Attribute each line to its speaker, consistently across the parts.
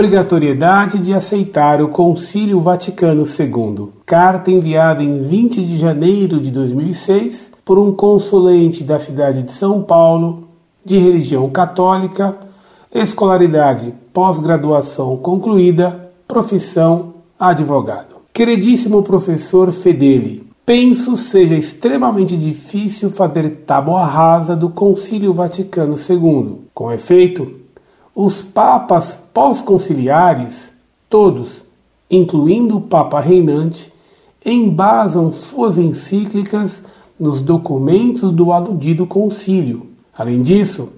Speaker 1: Obrigatoriedade de aceitar o Concílio Vaticano II. Carta enviada em 20 de janeiro de 2006 por um consulente da cidade de São Paulo, de religião católica, escolaridade pós-graduação concluída, profissão advogado. Queridíssimo professor Fedeli, penso seja extremamente difícil fazer tábua rasa do Concílio Vaticano II. Com efeito, os papas pós-conciliares, todos, incluindo o Papa reinante, embasam suas encíclicas nos documentos do aludido concílio. Além disso,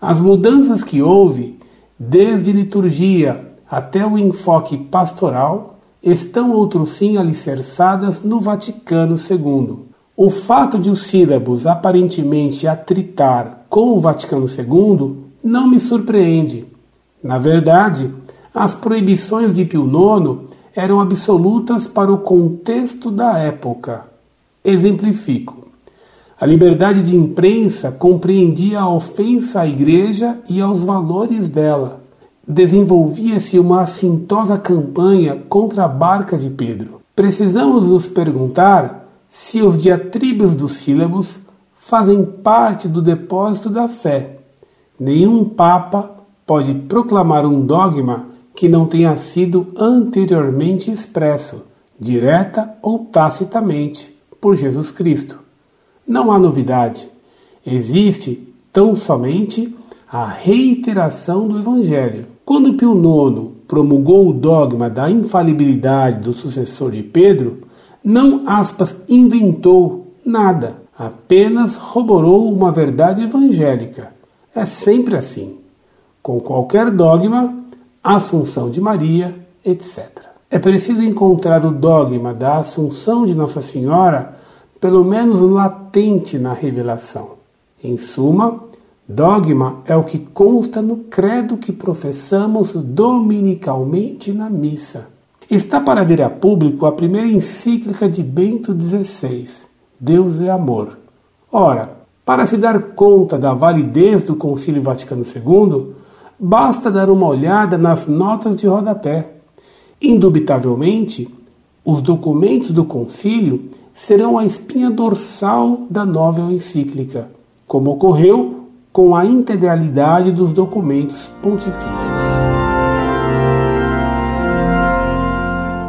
Speaker 1: as mudanças que houve, desde liturgia até o enfoque pastoral, estão outrossim alicerçadas no Vaticano II. O fato de os sílabos aparentemente atritar com o Vaticano II não me surpreende. Na verdade, as proibições de Pio IX eram absolutas para o contexto da época. Exemplifico. A liberdade de imprensa compreendia a ofensa à Igreja e aos valores dela. Desenvolvia-se uma assintosa campanha contra a barca de Pedro. Precisamos nos perguntar se os diatribos dos sílabos fazem parte do depósito da fé Nenhum Papa pode proclamar um dogma que não tenha sido anteriormente expresso, direta ou tacitamente, por Jesus Cristo. Não há novidade. Existe tão somente a reiteração do Evangelho. Quando Pio IX promulgou o dogma da infalibilidade do sucessor de Pedro, não aspas inventou nada, apenas roborou uma verdade evangélica é sempre assim. Com qualquer dogma, Assunção de Maria, etc. É preciso encontrar o dogma da Assunção de Nossa Senhora, pelo menos latente na revelação. Em suma, dogma é o que consta no credo que professamos dominicalmente na missa. Está para vir a público a primeira encíclica de Bento XVI, Deus é Amor. Ora, para se dar conta da validez do Concílio Vaticano II, basta dar uma olhada nas notas de rodapé. Indubitavelmente, os documentos do concílio serão a espinha dorsal da nova encíclica, como ocorreu com a integralidade dos documentos pontifícios.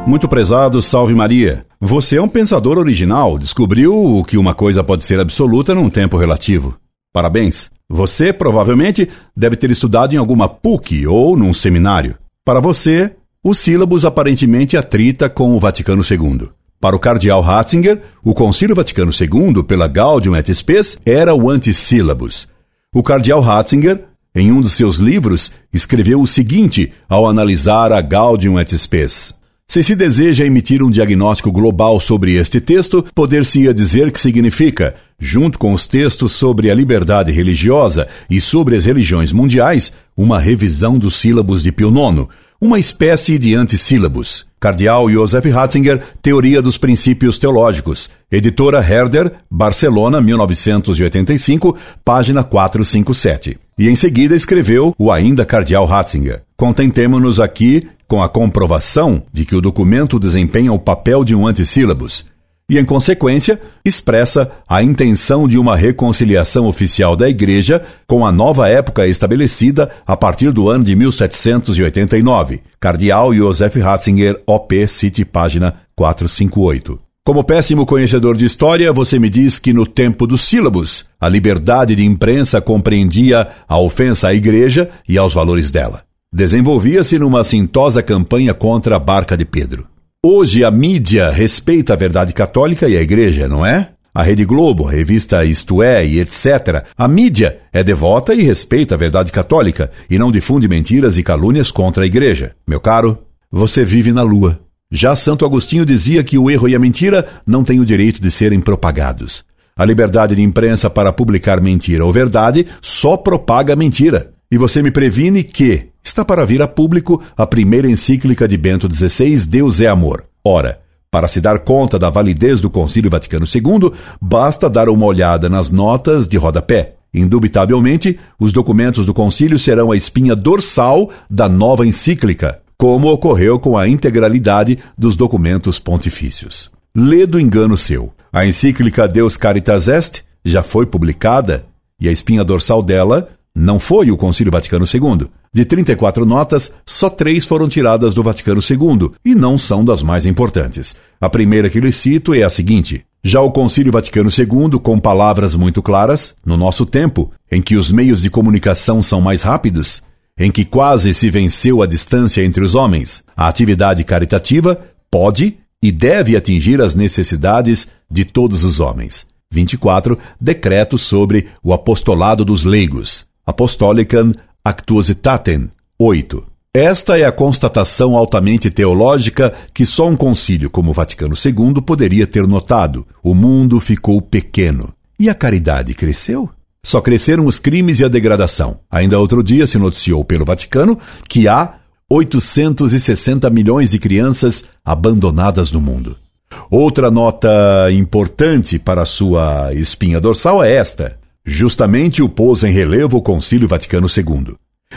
Speaker 2: Muito prezado, salve Maria. Você é um pensador original, descobriu que uma coisa pode ser absoluta num tempo relativo. Parabéns. Você provavelmente deve ter estudado em alguma PUC ou num seminário. Para você, os sílabos aparentemente atrita com o Vaticano II. Para o cardeal Ratzinger, o Concílio Vaticano II, pela Gaudium et Spes, era o antissílabus. O cardeal Ratzinger, em um de seus livros, escreveu o seguinte ao analisar a Gaudium et Spes. Se se deseja emitir um diagnóstico global sobre este texto, poder-se-ia dizer que significa, junto com os textos sobre a liberdade religiosa e sobre as religiões mundiais, uma revisão dos sílabos de Pio IX, uma espécie de antissílabos. Cardeal Joseph Ratzinger, Teoria dos Princípios Teológicos. Editora Herder, Barcelona, 1985, página 457. E em seguida escreveu o ainda Cardeal Ratzinger. Contentemo-nos aqui com a comprovação de que o documento desempenha o papel de um antissílabus e, em consequência, expressa a intenção de uma reconciliação oficial da Igreja com a nova época estabelecida a partir do ano de 1789. Cardeal Joseph Ratzinger, OP, cite página 458. Como péssimo conhecedor de história, você me diz que no tempo dos sílabos, a liberdade de imprensa compreendia a ofensa à Igreja e aos valores dela. Desenvolvia-se numa assintosa campanha contra a barca de Pedro. Hoje a mídia respeita a verdade católica e a igreja, não é? A Rede Globo, a revista Isto É e etc. A mídia é devota e respeita a verdade católica e não difunde mentiras e calúnias contra a igreja. Meu caro, você vive na lua. Já Santo Agostinho dizia que o erro e a mentira não têm o direito de serem propagados. A liberdade de imprensa para publicar mentira ou verdade só propaga mentira. E você me previne que está para vir a público a primeira encíclica de Bento XVI, Deus é Amor. Ora, para se dar conta da validez do Concílio Vaticano II, basta dar uma olhada nas notas de rodapé. Indubitavelmente, os documentos do concílio serão a espinha dorsal da nova encíclica, como ocorreu com a integralidade dos documentos pontifícios. Lê do engano seu. A encíclica Deus Caritas Est já foi publicada e a espinha dorsal dela não foi o Concílio Vaticano II. De 34 notas, só três foram tiradas do Vaticano II e não são das mais importantes. A primeira que lhe cito é a seguinte: já o Concílio Vaticano II, com palavras muito claras, no nosso tempo, em que os meios de comunicação são mais rápidos, em que quase se venceu a distância entre os homens, a atividade caritativa pode e deve atingir as necessidades de todos os homens. 24. Decreto sobre o apostolado dos leigos. Apostolicam Actuositatem. 8. Esta é a constatação altamente teológica que só um concílio como o Vaticano II poderia ter notado. O mundo ficou pequeno. E a caridade cresceu? Só cresceram os crimes e a degradação. Ainda outro dia se noticiou pelo Vaticano que há 860 milhões de crianças abandonadas no mundo. Outra nota importante para sua espinha dorsal é esta. Justamente o pôs em relevo o Concílio Vaticano II.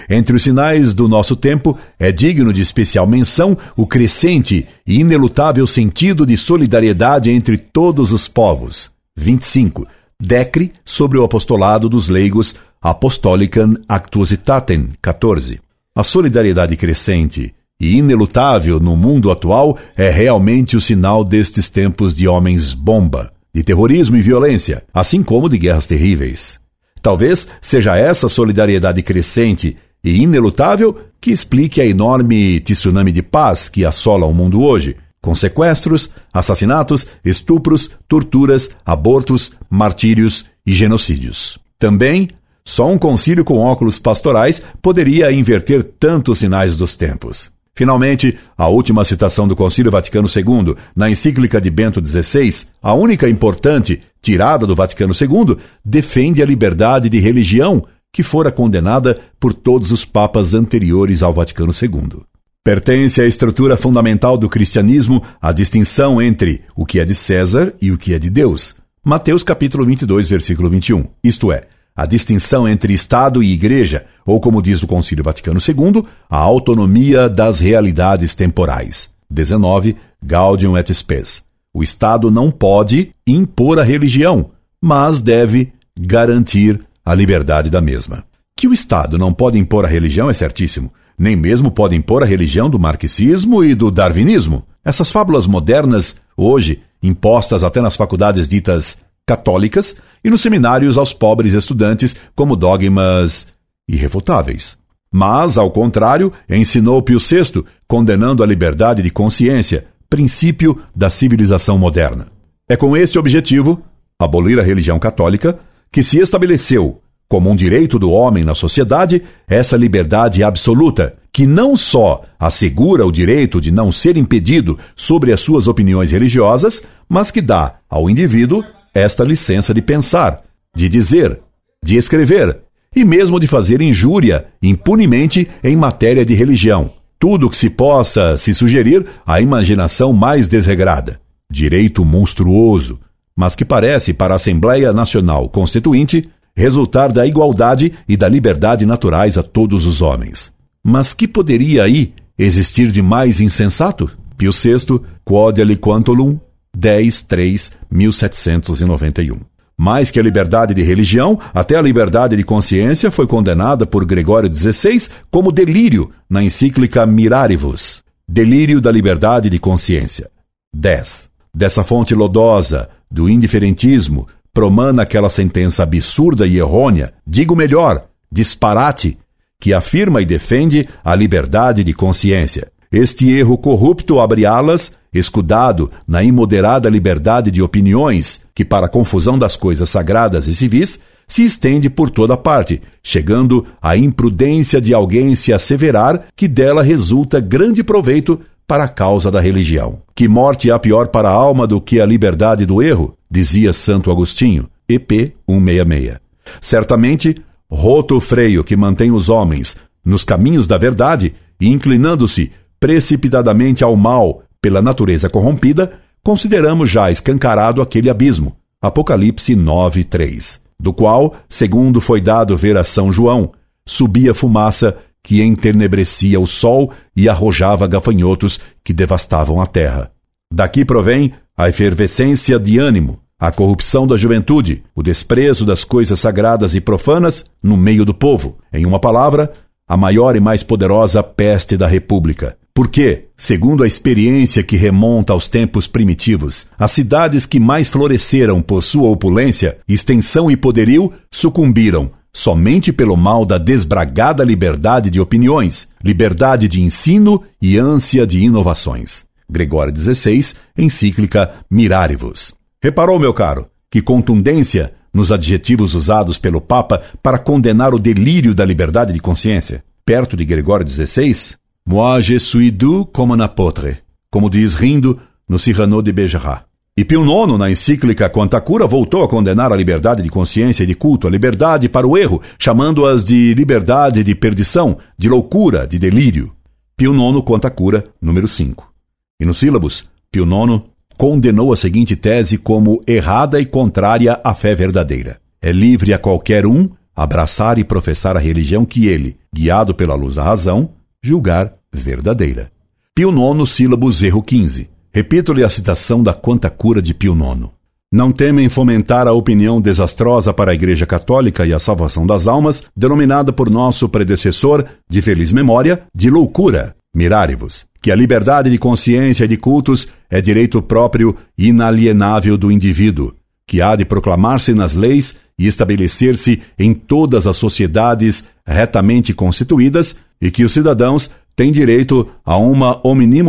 Speaker 2: Entre os sinais do nosso tempo, é digno de especial menção o crescente e inelutável sentido de solidariedade entre todos os povos. 25. Decre sobre o apostolado dos leigos Apostolicam Actuositatem. 14. A solidariedade crescente e inelutável no mundo atual é realmente o sinal destes tempos de homens-bomba, de terrorismo e violência, assim como de guerras terríveis. Talvez seja essa solidariedade crescente e inelutável que explique a enorme tsunami de paz que assola o mundo hoje, com sequestros, assassinatos, estupros, torturas, abortos, martírios e genocídios. Também, só um concílio com óculos pastorais poderia inverter tantos sinais dos tempos. Finalmente, a última citação do Concílio Vaticano II, na encíclica de Bento XVI, a única importante, tirada do Vaticano II, defende a liberdade de religião, que fora condenada por todos os papas anteriores ao Vaticano II. Pertence à estrutura fundamental do cristianismo a distinção entre o que é de César e o que é de Deus. Mateus capítulo 22, versículo 21. Isto é, a distinção entre Estado e Igreja, ou como diz o Concílio Vaticano II, a autonomia das realidades temporais. 19. Gaudium et Spes. O Estado não pode impor a religião, mas deve garantir a liberdade da mesma. Que o Estado não pode impor a religião é certíssimo, nem mesmo pode impor a religião do marxismo e do darwinismo. Essas fábulas modernas, hoje, impostas até nas faculdades ditas católicas e nos seminários aos pobres estudantes como dogmas irrefutáveis. Mas, ao contrário, ensinou Pio VI, condenando a liberdade de consciência, princípio da civilização moderna. É com este objetivo, abolir a religião católica, que se estabeleceu como um direito do homem na sociedade essa liberdade absoluta, que não só assegura o direito de não ser impedido sobre as suas opiniões religiosas, mas que dá ao indivíduo esta licença de pensar, de dizer, de escrever e mesmo de fazer injúria impunemente em matéria de religião. Tudo que se possa se sugerir à imaginação mais desregrada. Direito monstruoso, mas que parece para a Assembleia Nacional Constituinte resultar da igualdade e da liberdade naturais a todos os homens. Mas que poderia aí existir de mais insensato? Pio VI, Quod aliquantulum, 10, 3, 1791. Mais que a liberdade de religião, até a liberdade de consciência foi condenada por Gregório XVI como delírio na encíclica Mirarivus, delírio da liberdade de consciência. 10. Dessa fonte lodosa, do indiferentismo, promana aquela sentença absurda e errônea, digo melhor, disparate, que afirma e defende a liberdade de consciência. Este erro corrupto abre alas escudado na imoderada liberdade de opiniões, que, para a confusão das coisas sagradas e civis, se estende por toda parte, chegando à imprudência de alguém se asseverar que dela resulta grande proveito para a causa da religião. Que morte há pior para a alma do que a liberdade do erro, dizia Santo Agostinho, EP 166. Certamente, roto o freio que mantém os homens nos caminhos da verdade e inclinando-se precipitadamente ao mal pela natureza corrompida, consideramos já escancarado aquele abismo. Apocalipse 9:3. do qual, segundo foi dado ver a São João, subia fumaça que enternebrecia o sol e arrojava gafanhotos que devastavam a terra. Daqui provém a efervescência de ânimo, a corrupção da juventude, o desprezo das coisas sagradas e profanas no meio do povo. Em uma palavra, a maior e mais poderosa peste da República. Porque, segundo a experiência que remonta aos tempos primitivos, as cidades que mais floresceram por sua opulência, extensão e poderio sucumbiram somente pelo mal da desbragada liberdade de opiniões, liberdade de ensino e ânsia de inovações. Gregório XVI, encíclica Mirarivus. Reparou, meu caro, que contundência nos adjetivos usados pelo Papa para condenar o delírio da liberdade de consciência? Perto de Gregório XVI, Moi je suis doux comme un apôtre, como diz rindo no Cyrano de Bergerac. E Pio IX, na encíclica Quanta Cura, voltou a condenar a liberdade de consciência e de culto, a liberdade para o erro, chamando-as de liberdade de perdição, de loucura, de delírio. Pio IX, Quanta Cura, número 5. E nos sílabos, Pio IX condenou a seguinte tese como errada e contrária à fé verdadeira. É livre a qualquer um abraçar e professar a religião que ele, guiado pela luz da razão, julgar verdadeira. Pio IX, sílabos, erro 15. Repito-lhe a citação da Quanta Cura de Pio IX. Não temem fomentar a opinião desastrosa para a Igreja Católica e a salvação das almas, denominada por nosso predecessor, de feliz memória, de loucura. Mirare-vos, que a liberdade de consciência e de cultos é direito próprio e inalienável do indivíduo, que há de proclamar-se nas leis e estabelecer-se em todas as sociedades retamente constituídas, e que os cidadãos têm direito a uma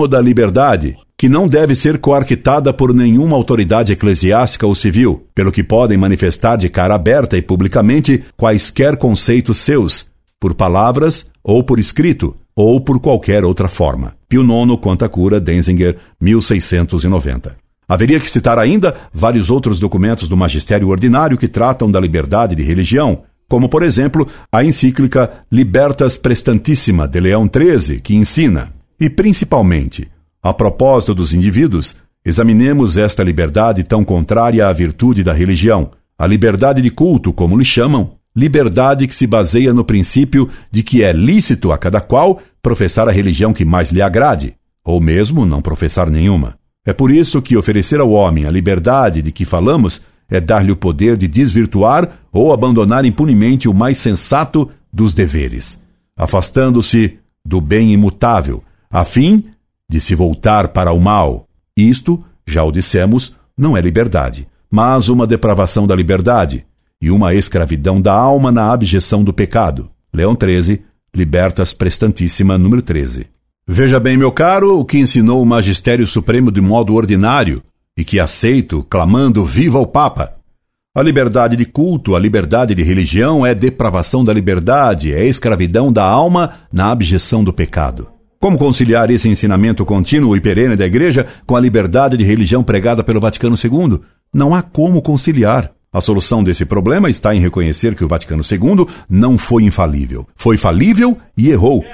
Speaker 2: da liberdade, que não deve ser coarquitada por nenhuma autoridade eclesiástica ou civil, pelo que podem manifestar de cara aberta e publicamente quaisquer conceitos seus, por palavras ou por escrito, ou por qualquer outra forma. Pio IX, Conta Cura, Denzinger, 1690. Haveria que citar ainda vários outros documentos do magistério ordinário que tratam da liberdade de religião, como, por exemplo, a encíclica Libertas Prestantissima de Leão XIII, que ensina, e principalmente, a propósito dos indivíduos, examinemos esta liberdade tão contrária à virtude da religião, a liberdade de culto, como lhe chamam, liberdade que se baseia no princípio de que é lícito a cada qual professar a religião que mais lhe agrade, ou mesmo não professar nenhuma. É por isso que oferecer ao homem a liberdade de que falamos é dar-lhe o poder de desvirtuar ou abandonar impunemente o mais sensato dos deveres, afastando-se do bem imutável, a fim de se voltar para o mal. Isto, já o dissemos, não é liberdade, mas uma depravação da liberdade e uma escravidão da alma na abjeção do pecado. Leão 13, Libertas Prestantíssima, número 13. Veja bem, meu caro, o que ensinou o Magistério Supremo de modo ordinário e que aceito, clamando Viva o Papa. A liberdade de culto, a liberdade de religião é depravação da liberdade, é escravidão da alma na abjeção do pecado. Como conciliar esse ensinamento contínuo e perene da Igreja com a liberdade de religião pregada pelo Vaticano II? Não há como conciliar. A solução desse problema está em reconhecer que o Vaticano II não foi infalível. Foi falível e errou.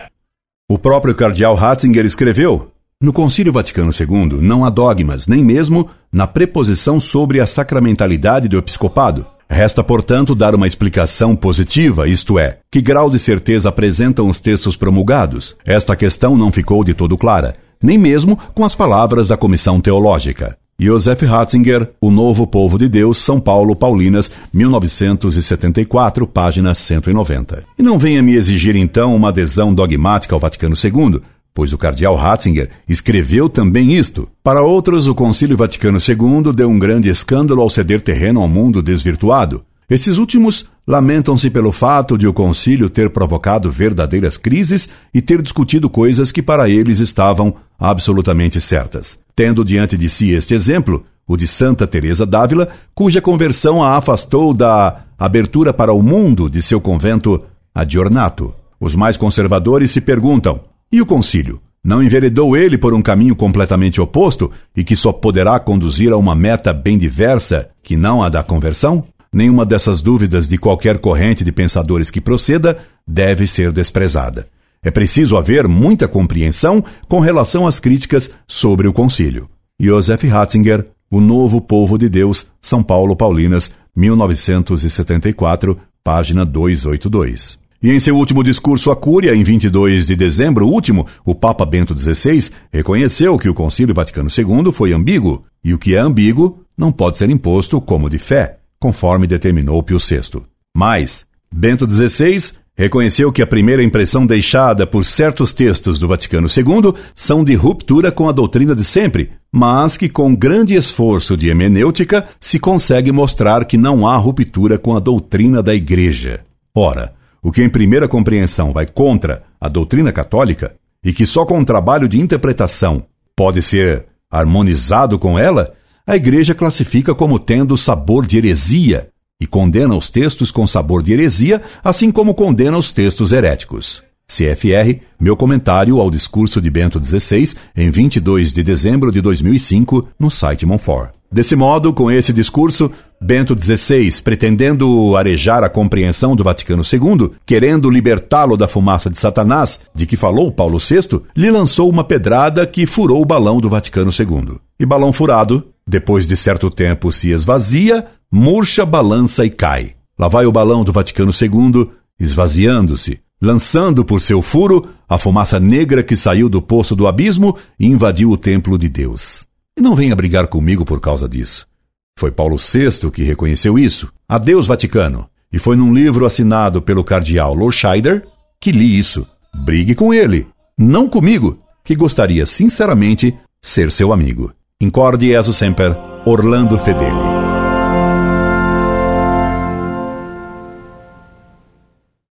Speaker 2: O próprio cardeal Ratzinger escreveu: No Concílio Vaticano II não há dogmas, nem mesmo na preposição sobre a sacramentalidade do episcopado. Resta, portanto, dar uma explicação positiva, isto é, que grau de certeza apresentam os textos promulgados. Esta questão não ficou de todo clara, nem mesmo com as palavras da Comissão Teológica. Josef Ratzinger, O Novo Povo de Deus, São Paulo, Paulinas, 1974, página 190. E não venha me exigir então uma adesão dogmática ao Vaticano II, pois o cardeal Ratzinger escreveu também isto. Para outros, o Concílio Vaticano II deu um grande escândalo ao ceder terreno ao mundo desvirtuado. Esses últimos lamentam-se pelo fato de o concílio ter provocado verdadeiras crises e ter discutido coisas que para eles estavam absolutamente certas. Tendo diante de si este exemplo, o de Santa Teresa d'Ávila, cuja conversão a afastou da abertura para o mundo de seu convento Adornato. Os mais conservadores se perguntam: e o concílio? Não enveredou ele por um caminho completamente oposto e que só poderá conduzir a uma meta bem diversa que não a da conversão? Nenhuma dessas dúvidas de qualquer corrente de pensadores que proceda deve ser desprezada. É preciso haver muita compreensão com relação às críticas sobre o concílio. Joseph Ratzinger, O Novo Povo de Deus, São Paulo Paulinas, 1974, página 282. E em seu último discurso à Cúria, em 22 de dezembro último, o Papa Bento XVI reconheceu que o Concílio Vaticano II foi ambíguo, e o que é ambíguo não pode ser imposto como de fé, conforme determinou Pio VI. Mas, Bento XVI reconheceu que a primeira impressão deixada por certos textos do Vaticano II são de ruptura com a doutrina de sempre, mas que com grande esforço de hemenêutica se consegue mostrar que não há ruptura com a doutrina da Igreja. Ora, o que em primeira compreensão vai contra a doutrina católica e que só com um trabalho de interpretação pode ser harmonizado com ela, a Igreja classifica como tendo sabor de heresia e condena os textos com sabor de heresia, assim como condena os textos heréticos. CFR, meu comentário ao discurso de Bento XVI, em 22 de dezembro de 2005, no site Monfort. Desse modo, com esse discurso, Bento XVI, pretendendo arejar a compreensão do Vaticano II, querendo libertá-lo da fumaça de Satanás, de que falou Paulo VI, lhe lançou uma pedrada que furou o balão do Vaticano II. E balão furado, depois de certo tempo se esvazia, murcha, balança e cai. Lá vai o balão do Vaticano II, esvaziando-se, lançando por seu furo a fumaça negra que saiu do poço do abismo e invadiu o templo de Deus. E não venha brigar comigo por causa disso. Foi Paulo VI que reconheceu isso. Adeus, Vaticano. E foi num livro assinado pelo cardeal Lorscheider que li isso. Brigue com ele, não comigo, que gostaria sinceramente ser seu amigo. Incorde Jesus Semper, Orlando Fedeli.